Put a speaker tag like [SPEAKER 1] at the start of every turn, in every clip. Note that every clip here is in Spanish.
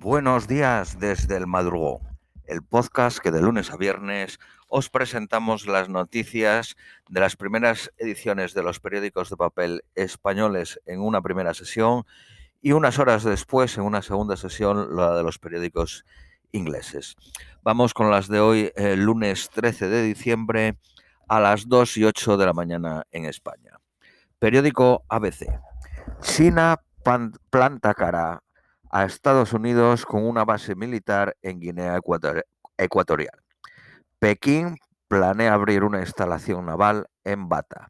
[SPEAKER 1] Buenos días desde el madrugón, el podcast que de lunes a viernes os presentamos las noticias de las primeras ediciones de los periódicos de papel españoles en una primera sesión y unas horas después, en una segunda sesión, la de los periódicos ingleses. Vamos con las de hoy, el lunes 13 de diciembre, a las 2 y 8 de la mañana en España. Periódico ABC. China planta cara a Estados Unidos con una base militar en Guinea Ecuatorial. Pekín planea abrir una instalación naval en Bata,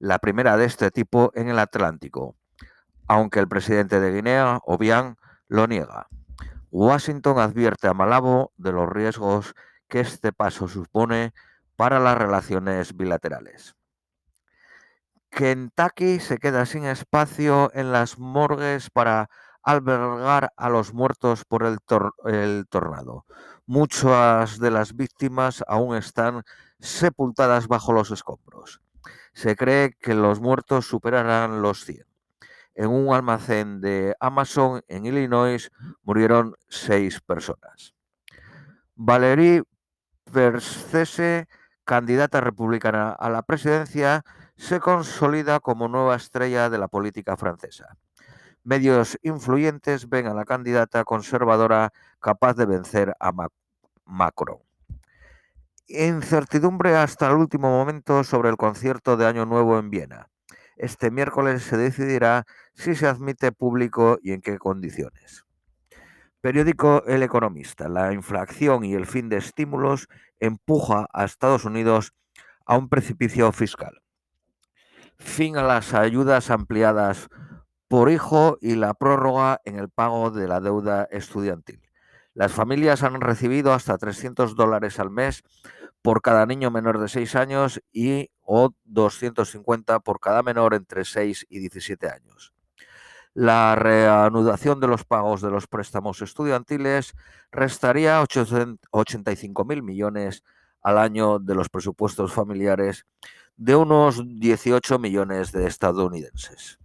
[SPEAKER 1] la primera de este tipo en el Atlántico, aunque el presidente de Guinea, Obiang, lo niega. Washington advierte a Malabo de los riesgos que este paso supone para las relaciones bilaterales. Kentucky se queda sin espacio en las morgues para albergar a los muertos por el, tornado. Muchas de las víctimas aún están sepultadas bajo los escombros. Se cree que los muertos superarán los 100. En un almacén de Amazon en Illinois murieron seis personas. Valerie Persese, candidata republicana a la presidencia, se consolida como nueva estrella de la política francesa medios influyentes ven a la candidata conservadora capaz de vencer a Macron. Incertidumbre hasta el último momento sobre el concierto de Año Nuevo en Viena. Este miércoles se decidirá si se admite público y en qué condiciones. Periódico El Economista. La inflación y el fin de estímulos empuja a Estados Unidos a un precipicio fiscal. Fin a las ayudas ampliadas por hijo y la prórroga en el pago de la deuda estudiantil. Las familias han recibido hasta 300 dólares al mes por cada niño menor de 6 años y o 250 por cada menor entre 6 y 17 años. La reanudación de los pagos de los préstamos estudiantiles restaría 85 mil millones al año de los presupuestos familiares de unos 18 millones de estadounidenses.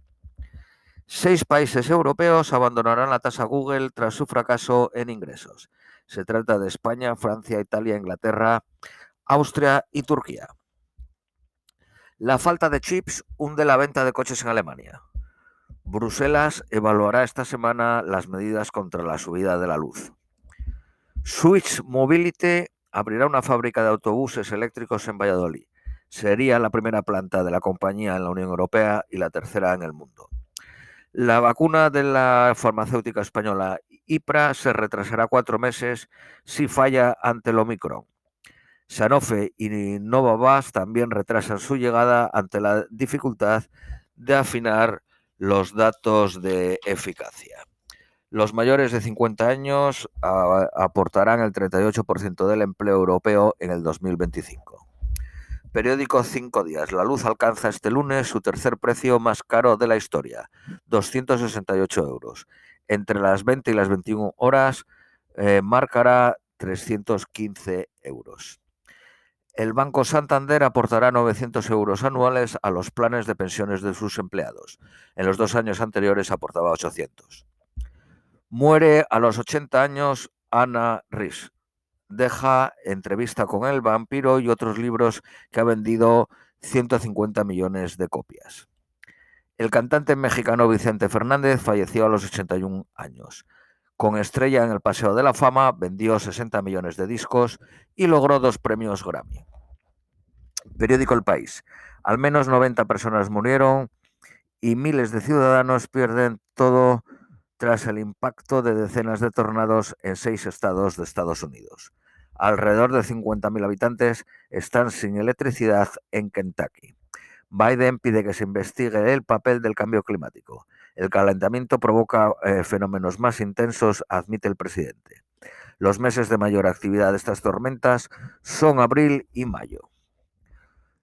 [SPEAKER 1] Seis países europeos abandonarán la tasa Google tras su fracaso en ingresos. Se trata de España, Francia, Italia, Inglaterra, Austria y Turquía. La falta de chips hunde la venta de coches en Alemania. Bruselas evaluará esta semana las medidas contra la subida de la luz. Switch Mobility abrirá una fábrica de autobuses eléctricos en Valladolid. Sería la primera planta de la compañía en la Unión Europea y la tercera en el mundo. La vacuna de la farmacéutica española IPRA se retrasará cuatro meses si falla ante el Omicron. Sanofi y Novavax también retrasan su llegada ante la dificultad de afinar los datos de eficacia. Los mayores de 50 años aportarán el 38% del empleo europeo en el 2025. Periódico Cinco Días. La luz alcanza este lunes su tercer precio más caro de la historia, 268 euros. Entre las 20 y las 21 horas eh, marcará 315 euros. El Banco Santander aportará 900 euros anuales a los planes de pensiones de sus empleados. En los dos años anteriores aportaba 800. Muere a los 80 años Ana Ries deja entrevista con el vampiro y otros libros que ha vendido 150 millones de copias. El cantante mexicano Vicente Fernández falleció a los 81 años. Con estrella en el Paseo de la Fama, vendió 60 millones de discos y logró dos premios Grammy. Periódico El País. Al menos 90 personas murieron y miles de ciudadanos pierden todo tras el impacto de decenas de tornados en seis estados de Estados Unidos. Alrededor de 50.000 habitantes están sin electricidad en Kentucky. Biden pide que se investigue el papel del cambio climático. El calentamiento provoca eh, fenómenos más intensos, admite el presidente. Los meses de mayor actividad de estas tormentas son abril y mayo.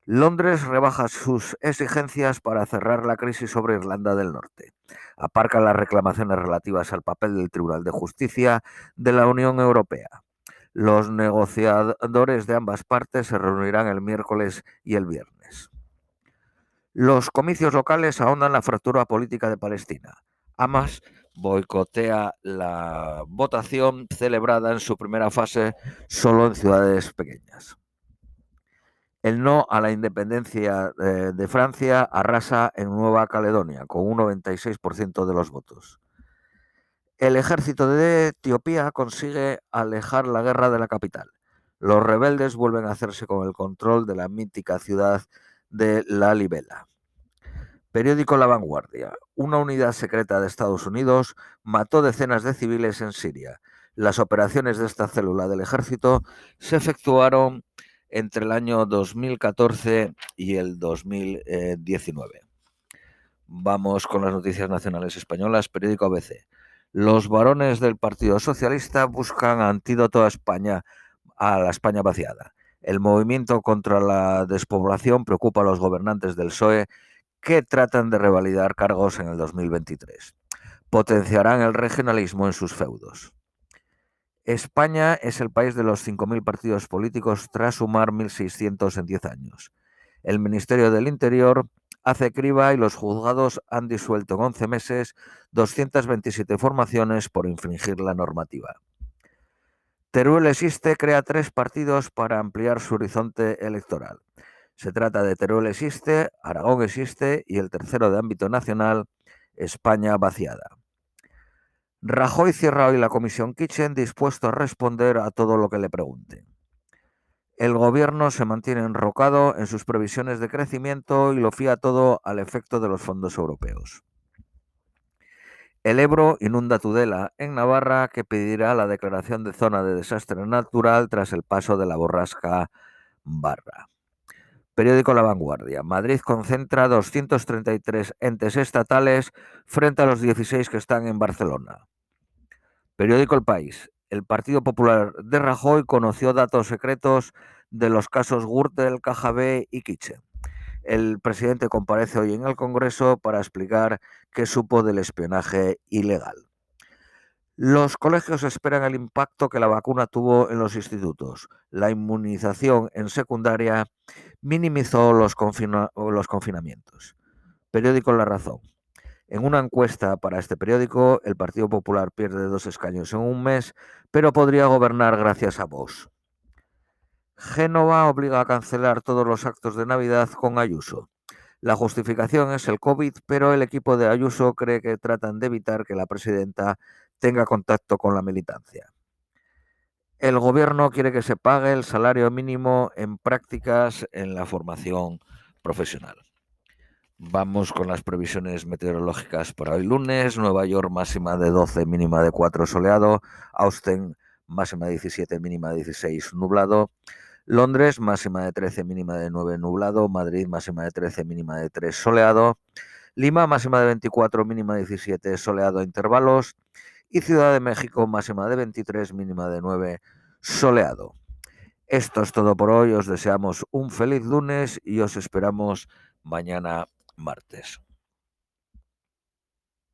[SPEAKER 1] Londres rebaja sus exigencias para cerrar la crisis sobre Irlanda del Norte. Aparca las reclamaciones relativas al papel del Tribunal de Justicia de la Unión Europea. Los negociadores de ambas partes se reunirán el miércoles y el viernes. Los comicios locales ahondan la fractura política de Palestina. Hamas boicotea la votación celebrada en su primera fase solo en ciudades pequeñas. El no a la independencia de, de Francia arrasa en Nueva Caledonia con un 96% de los votos. El ejército de Etiopía consigue alejar la guerra de la capital. Los rebeldes vuelven a hacerse con el control de la mítica ciudad de La Libela. Periódico La Vanguardia. Una unidad secreta de Estados Unidos mató decenas de civiles en Siria. Las operaciones de esta célula del ejército se efectuaron entre el año 2014 y el 2019. Vamos con las noticias nacionales españolas. Periódico ABC. Los varones del Partido Socialista buscan antídoto a España, a la España vaciada. El movimiento contra la despoblación preocupa a los gobernantes del PSOE que tratan de revalidar cargos en el 2023. Potenciarán el regionalismo en sus feudos. España es el país de los 5.000 partidos políticos tras sumar 1.600 en 10 años. El Ministerio del Interior hace criba y los juzgados han disuelto en 11 meses 227 formaciones por infringir la normativa. Teruel existe crea tres partidos para ampliar su horizonte electoral. Se trata de Teruel existe, Aragón existe y el tercero de ámbito nacional, España vaciada. Rajoy cierra hoy la comisión Kitchen dispuesto a responder a todo lo que le pregunte. El gobierno se mantiene enrocado en sus previsiones de crecimiento y lo fía todo al efecto de los fondos europeos. El Ebro inunda Tudela, en Navarra, que pedirá la declaración de zona de desastre natural tras el paso de la borrasca Barra. Periódico La Vanguardia. Madrid concentra 233 entes estatales frente a los 16 que están en Barcelona. Periódico El País. El Partido Popular de Rajoy conoció datos secretos de los casos Gürtel, KGB y Kitchen. El presidente comparece hoy en el Congreso para explicar qué supo del espionaje ilegal. Los colegios esperan el impacto que la vacuna tuvo en los institutos. La inmunización en secundaria minimizó los, confina los confinamientos. Periódico La Razón. En una encuesta para este periódico, el Partido Popular pierde dos escaños en un mes, pero podría gobernar gracias a Vox. Génova obliga a cancelar todos los actos de Navidad con Ayuso. La justificación es el COVID, pero el equipo de Ayuso cree que tratan de evitar que la presidenta tenga contacto con la militancia. El gobierno quiere que se pague el salario mínimo en prácticas en la formación profesional. Vamos con las previsiones meteorológicas para hoy lunes. Nueva York máxima de 12, mínima de 4 soleado. Austin máxima de 17, mínima de 16 nublado. Londres máxima de 13, mínima de 9 nublado. Madrid máxima de 13, mínima de 3 soleado. Lima máxima de 24, mínima de 17 soleado a intervalos y Ciudad de México máxima de 23, mínima de 9, soleado. Esto es todo por hoy, os deseamos un feliz lunes y os esperamos mañana martes.